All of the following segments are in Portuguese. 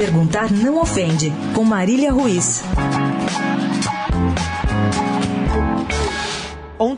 Perguntar não ofende, com Marília Ruiz.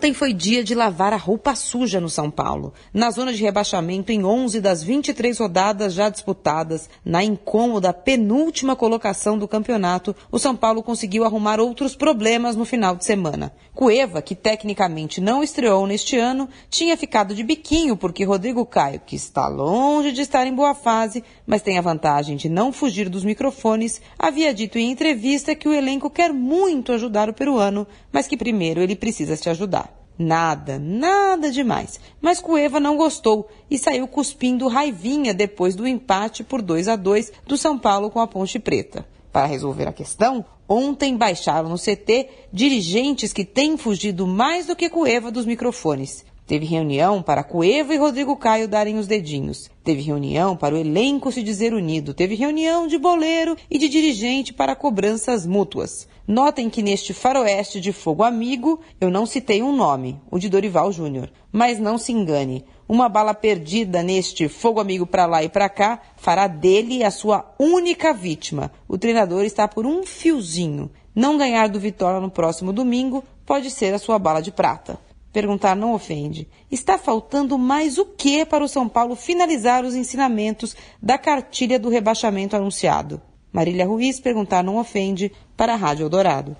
Ontem foi dia de lavar a roupa suja no São Paulo. Na zona de rebaixamento, em 11 das 23 rodadas já disputadas, na incômoda penúltima colocação do campeonato, o São Paulo conseguiu arrumar outros problemas no final de semana. Cueva, que tecnicamente não estreou neste ano, tinha ficado de biquinho porque Rodrigo Caio, que está longe de estar em boa fase, mas tem a vantagem de não fugir dos microfones, havia dito em entrevista que o elenco quer muito ajudar o peruano, mas que primeiro ele precisa se ajudar. Nada, nada demais. Mas Cueva não gostou e saiu cuspindo raivinha depois do empate por 2 a 2 do São Paulo com a Ponte Preta. Para resolver a questão, ontem baixaram no CT dirigentes que têm fugido mais do que Cueva dos microfones. Teve reunião para Cueva e Rodrigo Caio darem os dedinhos. Teve reunião para o elenco se dizer unido. Teve reunião de boleiro e de dirigente para cobranças mútuas. Notem que neste faroeste de fogo amigo eu não citei um nome, o de Dorival Júnior. Mas não se engane, uma bala perdida neste fogo amigo para lá e para cá fará dele a sua única vítima. O treinador está por um fiozinho. Não ganhar do Vitória no próximo domingo pode ser a sua bala de prata. Perguntar não ofende. Está faltando mais o que para o São Paulo finalizar os ensinamentos da cartilha do rebaixamento anunciado? Marília Ruiz perguntar não ofende para a Rádio Eldorado.